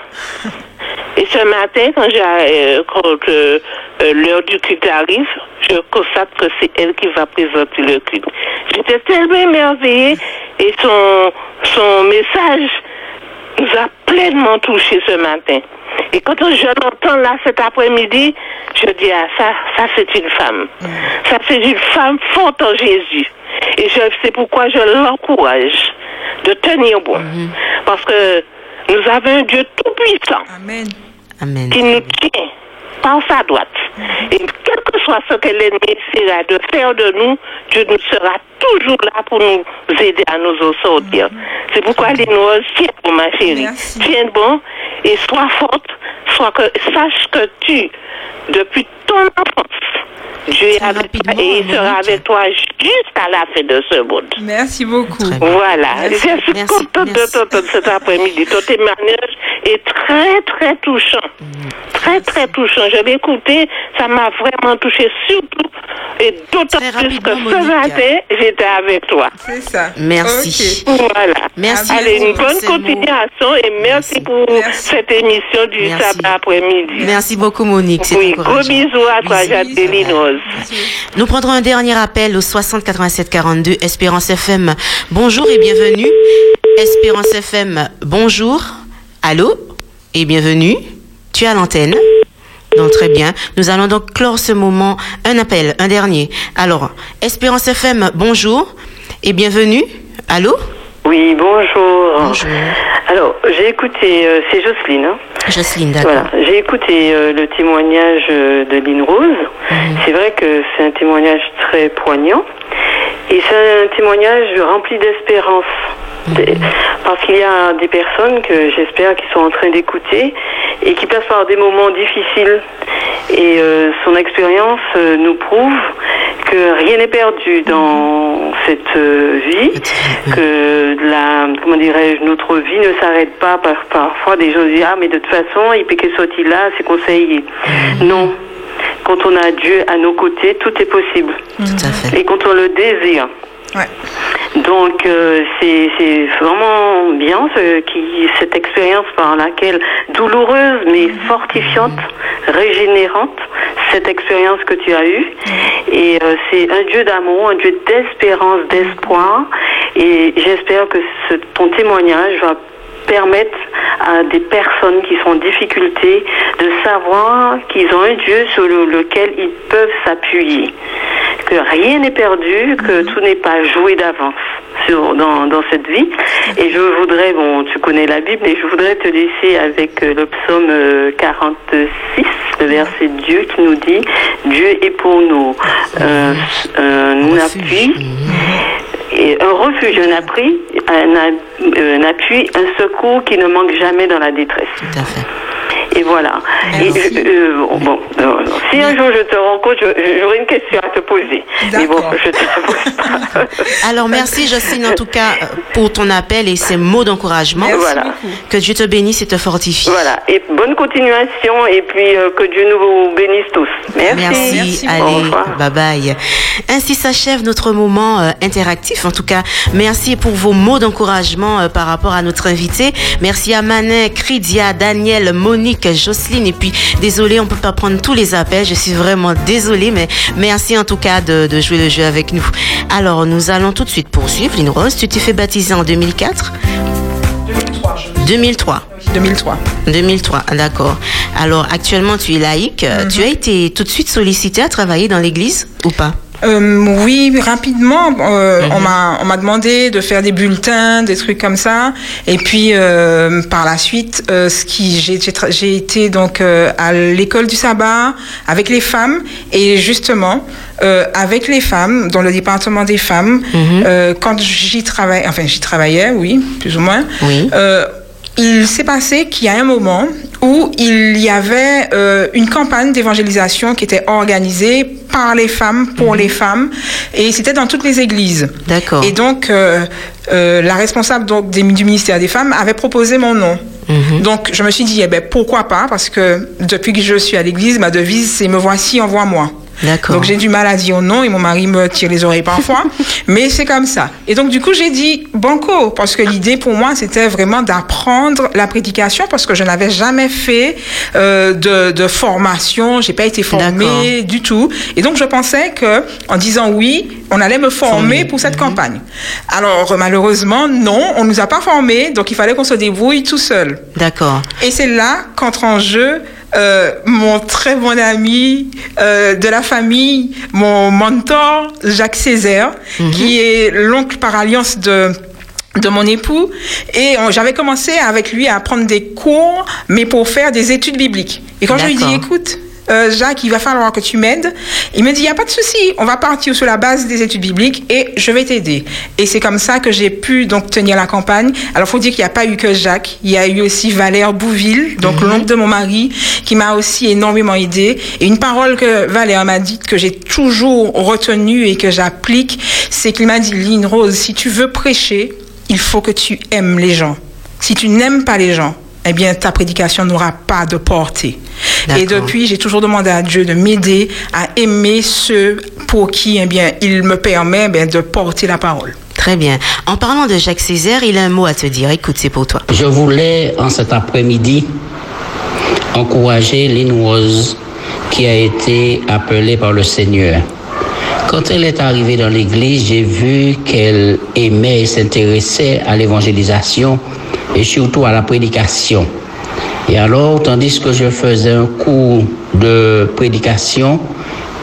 Et ce matin, quand, j'ai, euh, quand euh, euh, l'heure du culte arrive, je constate que c'est elle qui va présenter le culte. J'étais tellement émerveillée et son, son message nous a pleinement touchés ce matin. Et quand je l'entends là cet après-midi, je dis ah ça, ça c'est une femme. Ça c'est une femme forte en Jésus. Et je sais pourquoi je l'encourage de tenir bon. Parce que nous avons un Dieu tout puissant Amen. Amen. qui nous tient par sa droite. Et quel que soit ce que l'ennemi essaiera de faire de nous, Dieu nous sera toujours là pour nous aider à nous en sortir. C'est pourquoi les Rose, tiens bon ma chérie, tiens bon et sois forte, sois que, sache que tu, depuis ton enfance, Dieu est avec toi et il sera avec toi jusqu'à la fin de ce monde. Merci beaucoup. Voilà, Merci. je suis contente de t'entendre cet après-midi. Ton témoignage est très, très touchant. Très, très touchant. Je l'ai écouté, ça m'a vraiment touché, surtout et d'autant plus que ce matin, j'étais avec toi. C'est ça. Merci. Voilà. Merci Allez, une bonne continuation et merci, pour cette émission du sabbat après-midi. Merci beaucoup Monique. Oui, gros bisous à toi, Jacqueline Rose. Nous prendrons un dernier appel au 60 87 42 Espérance FM. Bonjour et bienvenue. Espérance FM, bonjour. Allô et bienvenue. Tu es à l'antenne. Donc très bien. Nous allons donc clore ce moment. Un appel, un dernier. Alors, Espérance FM, bonjour et bienvenue. Allô Oui, bonjour. Bonjour. Alors, j'ai écouté, euh, c'est Jocelyne. hein. Jocelyne, d'accord. Voilà, j'ai écouté euh, le témoignage euh, de Lynn Rose. Mhm. C'est vrai que c'est un témoignage très poignant et c'est un témoignage rempli d'espérance. Des- Parce qu'il y a des personnes que j'espère qui sont en train d'écouter et qui passent par des moments difficiles. Et euh, son expérience euh, nous prouve que rien n'est perdu dans cette euh, vie, que la, comment dirais-je, notre vie ne s'arrête pas par, parfois des gens disent ah mais de toute façon il peut qu'il sorti là, c'est conseillé. Non. Quand on a Dieu à nos côtés, tout est possible. Tout à fait. Et quand on le désire. Donc euh, c'est c'est vraiment bien ce, qui, cette expérience par laquelle, douloureuse mais fortifiante, régénérante, cette expérience que tu as eue. Et euh, c'est un Dieu d'amour, un Dieu d'espérance, d'espoir. Et j'espère que ce, ton témoignage va permettre à des personnes qui sont en difficulté de savoir qu'ils ont un Dieu sur le- lequel ils peuvent s'appuyer. Que rien n'est perdu, que tout n'est pas joué d'avance sur, dans, dans cette vie. Et je voudrais, bon, tu connais la Bible, et je voudrais te laisser avec euh, le psaume euh, 46, le verset Dieu qui nous dit Dieu est pour nous euh, un appui et un refuge, un appui, un, un appui, un secours qui ne manque jamais dans la détresse. Et voilà. Et, euh, bon, euh, si un jour je te rencontre, j'aurai une question à te poser. Mais bon, je te la pose pas. Alors merci Jocelyne en tout cas euh, pour ton appel et ces mots d'encouragement. Voilà. Que Dieu te bénisse et te fortifie. Voilà. Et bonne continuation et puis euh, que Dieu nous bénisse tous. Merci. Merci, allez, bye bye. Ainsi s'achève notre moment euh, interactif. En tout cas, merci pour vos mots d'encouragement euh, par rapport à notre invité. Merci à Manet, Cridia, Daniel, Monique, Jocelyne. Et puis, désolé, on peut pas prendre tous les appels. Je suis vraiment désolée, mais merci en tout cas de, de jouer le jeu avec nous. Alors, nous allons tout de suite poursuivre. Lynn Rose, tu t'es fait baptiser en 2004 2003. 2003. 2003, d'accord. Alors actuellement tu es laïque. Mhm. Tu as été tout de suite sollicité à travailler dans l'église ou pas? Euh, oui, rapidement, euh, on m'a on m'a demandé de faire des bulletins, des trucs comme ça. Et puis euh, par la suite, ce qui j'ai j'ai été donc à l'école du sabbat avec les femmes et justement avec les femmes dans le département des femmes. euh, quand j'y travaillais, enfin j'y travaillais, oui, plus ou moins. Oui. Il s'est passé qu'il y a un moment où il y avait euh, une campagne d'évangélisation qui était organisée par les femmes, pour les femmes, et c'était dans toutes les églises. D'accord. Et donc, euh, euh, la responsable donc, des- du ministère des Femmes avait proposé mon nom. Donc, je me suis dit, eh ben, pourquoi pas, parce que depuis que je suis à l'église, ma devise, c'est me voici, envoie-moi. D'accord. Donc j'ai du mal à dire non et mon mari me tire les oreilles parfois, mais c'est comme ça. Et donc du coup j'ai dit banco parce que l'idée pour moi c'était vraiment d'apprendre la prédication parce que je n'avais jamais fait euh, de, de formation, j'ai pas été formée du tout. Et donc je pensais que en disant oui, on allait me former pour cette campagne. Alors malheureusement non, on nous a pas formés, donc il fallait qu'on se débrouille tout seul. D'accord. Et c'est là qu'entre en jeu euh, mon très bon ami euh, de la famille, mon mentor, Jacques Césaire, qui est l'oncle par alliance de de mon époux. Et j'avais commencé avec lui à prendre des cours mais pour faire des études bibliques. Et quand je lui dis écoute euh, Jacques, il va falloir que tu m'aides. Il me dit, il n'y a pas de souci, on va partir sur la base des études bibliques et je vais t'aider. Et c'est comme ça que j'ai pu donc tenir la campagne. Alors, faut dire qu'il n'y a pas eu que Jacques, il y a eu aussi Valère Bouville, donc l'oncle de mon mari, qui m'a aussi énormément aidé. Et une parole que Valère m'a dite, que j'ai toujours retenue et que j'applique, c'est qu'il m'a dit, Lynn Rose, si tu veux prêcher, il faut que tu aimes les gens. Si tu n'aimes pas les gens, eh bien, ta prédication n'aura pas de portée. Et depuis, j'ai toujours demandé à Dieu de m'aider à aimer ceux pour qui, eh bien, il me permet, eh bien, de porter la parole. Très bien. En parlant de Jacques Césaire, il a un mot à te dire. Écoute, c'est pour toi. Je voulais, en cet après-midi, encourager Lynn Rose, qui a été appelée par le Seigneur. Quand elle est arrivée dans l'église, j'ai vu qu'elle aimait et s'intéressait à l'évangélisation et surtout à la prédication. Et alors, tandis que je faisais un cours de prédication,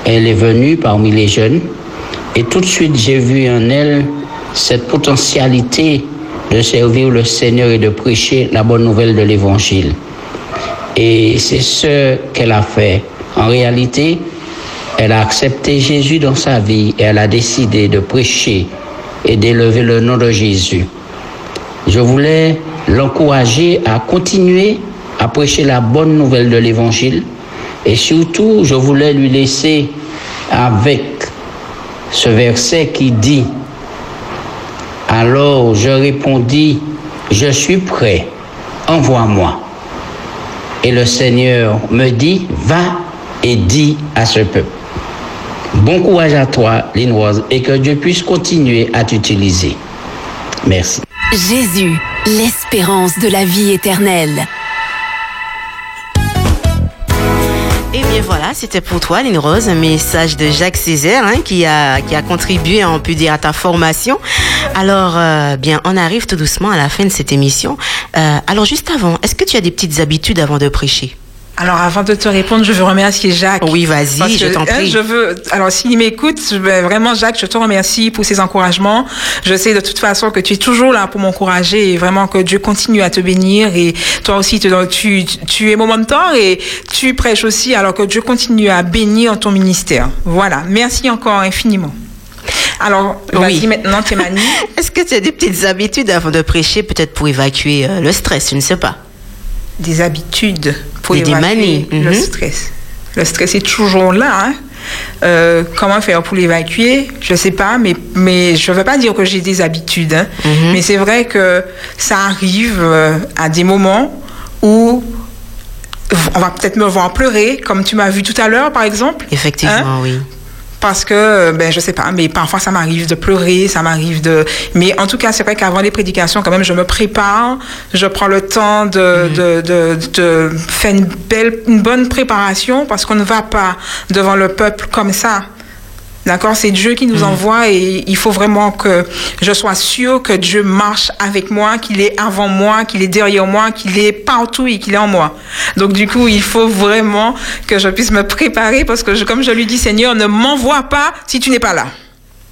elle est venue parmi les jeunes et tout de suite j'ai vu en elle cette potentialité de servir le Seigneur et de prêcher la bonne nouvelle de l'Évangile. Et c'est ce qu'elle a fait. En réalité, elle a accepté Jésus dans sa vie et elle a décidé de prêcher et d'élever le nom de Jésus. Je voulais l'encourager à continuer à prêcher la bonne nouvelle de l'Évangile et surtout, je voulais lui laisser avec ce verset qui dit, alors je répondis, je suis prêt, envoie-moi. Et le Seigneur me dit, va et dis à ce peuple. Bon courage à toi, Linoise, et que Dieu puisse continuer à t'utiliser. Merci. Jésus, l'espérance de la vie éternelle. Et bien voilà, c'était pour toi, Lynn Rose, un message de Jacques Césaire hein, qui, a, qui a contribué, on peut dire, à ta formation. Alors, euh, bien, on arrive tout doucement à la fin de cette émission. Euh, alors, juste avant, est-ce que tu as des petites habitudes avant de prêcher? Alors, avant de te répondre, je veux remercier Jacques. Oui, vas-y, je t'en hein, prie. je veux, alors, s'il m'écoute, vraiment, Jacques, je te remercie pour ces encouragements. Je sais de toute façon que tu es toujours là pour m'encourager et vraiment que Dieu continue à te bénir. Et toi aussi, te- tu, tu es mon mentor et tu prêches aussi, alors que Dieu continue à bénir ton ministère. Voilà. Merci encore infiniment. Alors, vas-y maintenant, Thémanie. Est-ce que tu as des petites habitudes avant de prêcher, peut-être pour évacuer euh, le stress, je ne sais pas Des habitudes pour des évacuer le Mhm. stress. Le stress est toujours là. hein. Euh, comment faire pour l'évacuer? Je sais pas, mais, mais je ne veux pas dire que j'ai des habitudes. hein. Mhm. Mais c'est vrai que ça arrive euh, à des moments où on va peut-être me voir pleurer, comme tu m'as vu tout à l'heure, par exemple. Effectivement, Hein? oui. Parce que, ben, je sais pas, mais parfois ça m'arrive de pleurer, ça m'arrive de. Mais en tout cas, c'est vrai qu'avant les prédications, quand même, je me prépare, je prends le temps de, de, de, de faire une belle, une bonne préparation parce qu'on ne va pas devant le peuple comme ça. D'accord? C'est Dieu qui nous envoie et il faut vraiment que je sois sûre que Dieu marche avec moi, qu'il est avant moi, qu'il est derrière moi, qu'il est partout et qu'il est en moi. Donc du coup, il faut vraiment que je puisse me préparer parce que je- comme je lui dis, Seigneur, ne m'envoie pas si tu n'es pas là.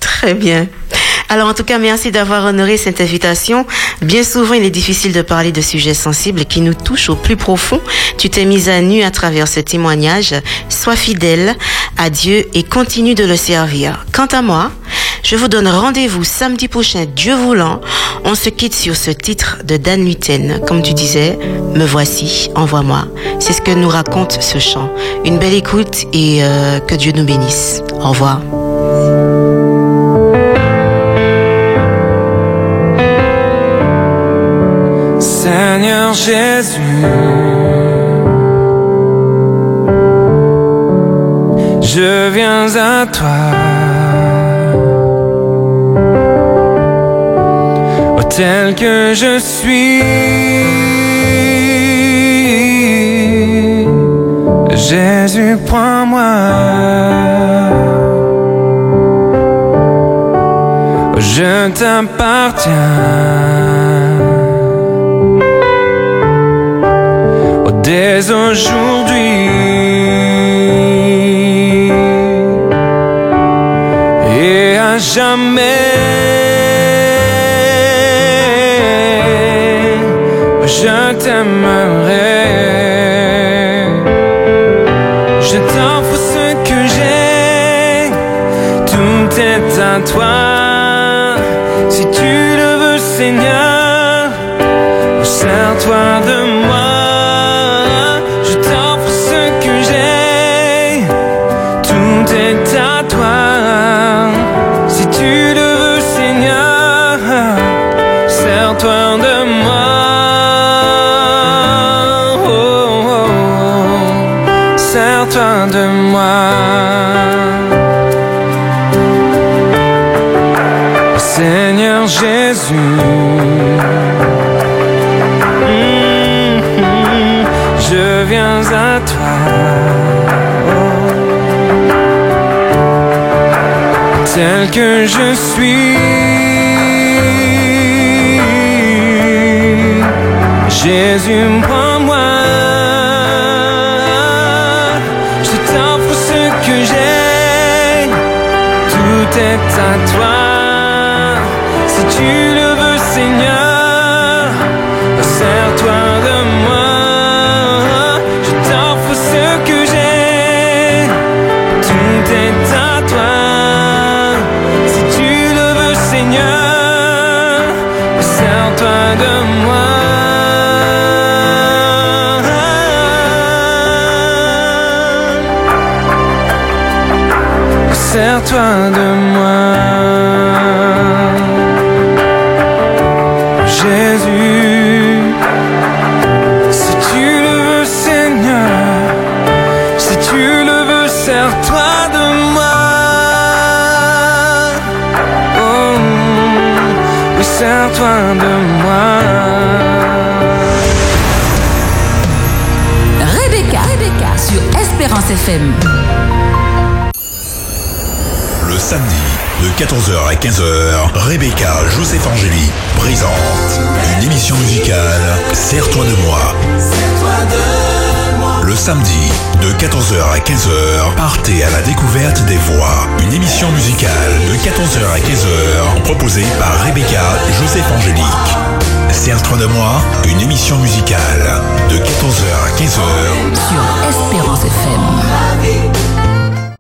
Très bien. Alors en tout cas, merci d'avoir honoré cette invitation. Bien souvent, il est difficile de parler de sujets sensibles qui nous touchent au plus profond. Tu t'es mise à nu à travers ce témoignage. Sois fidèle à Dieu et continue de le servir. Quant à moi, je vous donne rendez-vous samedi prochain, Dieu voulant. On se quitte sur ce titre de Dan Luten. Comme tu disais, me voici, envoie-moi. C'est ce que nous raconte ce chant. Une belle écoute et euh, que Dieu nous bénisse. Au revoir. Seigneur Jésus, je viens à toi. Tel que je suis, Jésus, prends-moi. Je t'appartiens. Dès aujourd'hui et à jamais. Je t'aimerai. Je t'offre ce que j'ai. Tout est à toi. Si tu le veux, Seigneur. Sers-toi Tel que je suis. Jésus, prends-moi. Je t'offre ce que j'ai. Tout est à toi. Sers-toi de moi. Jésus, si tu le veux, Seigneur, si tu le veux, sers-toi de moi. Oh, oui, sers-toi de moi. Rebecca, Rebecca sur Espérance FM. Samedi, de 14h à 15h, Rebecca Joseph Angéli présente une émission musicale Serre-toi de moi. Le samedi, de 14h à 15h, partez à la découverte des voix. Une émission musicale de 14h à 15h, proposée par Rebecca Joseph Angélique. Serre-toi de moi, une émission musicale de 14h à 15h Sur Espérance FM.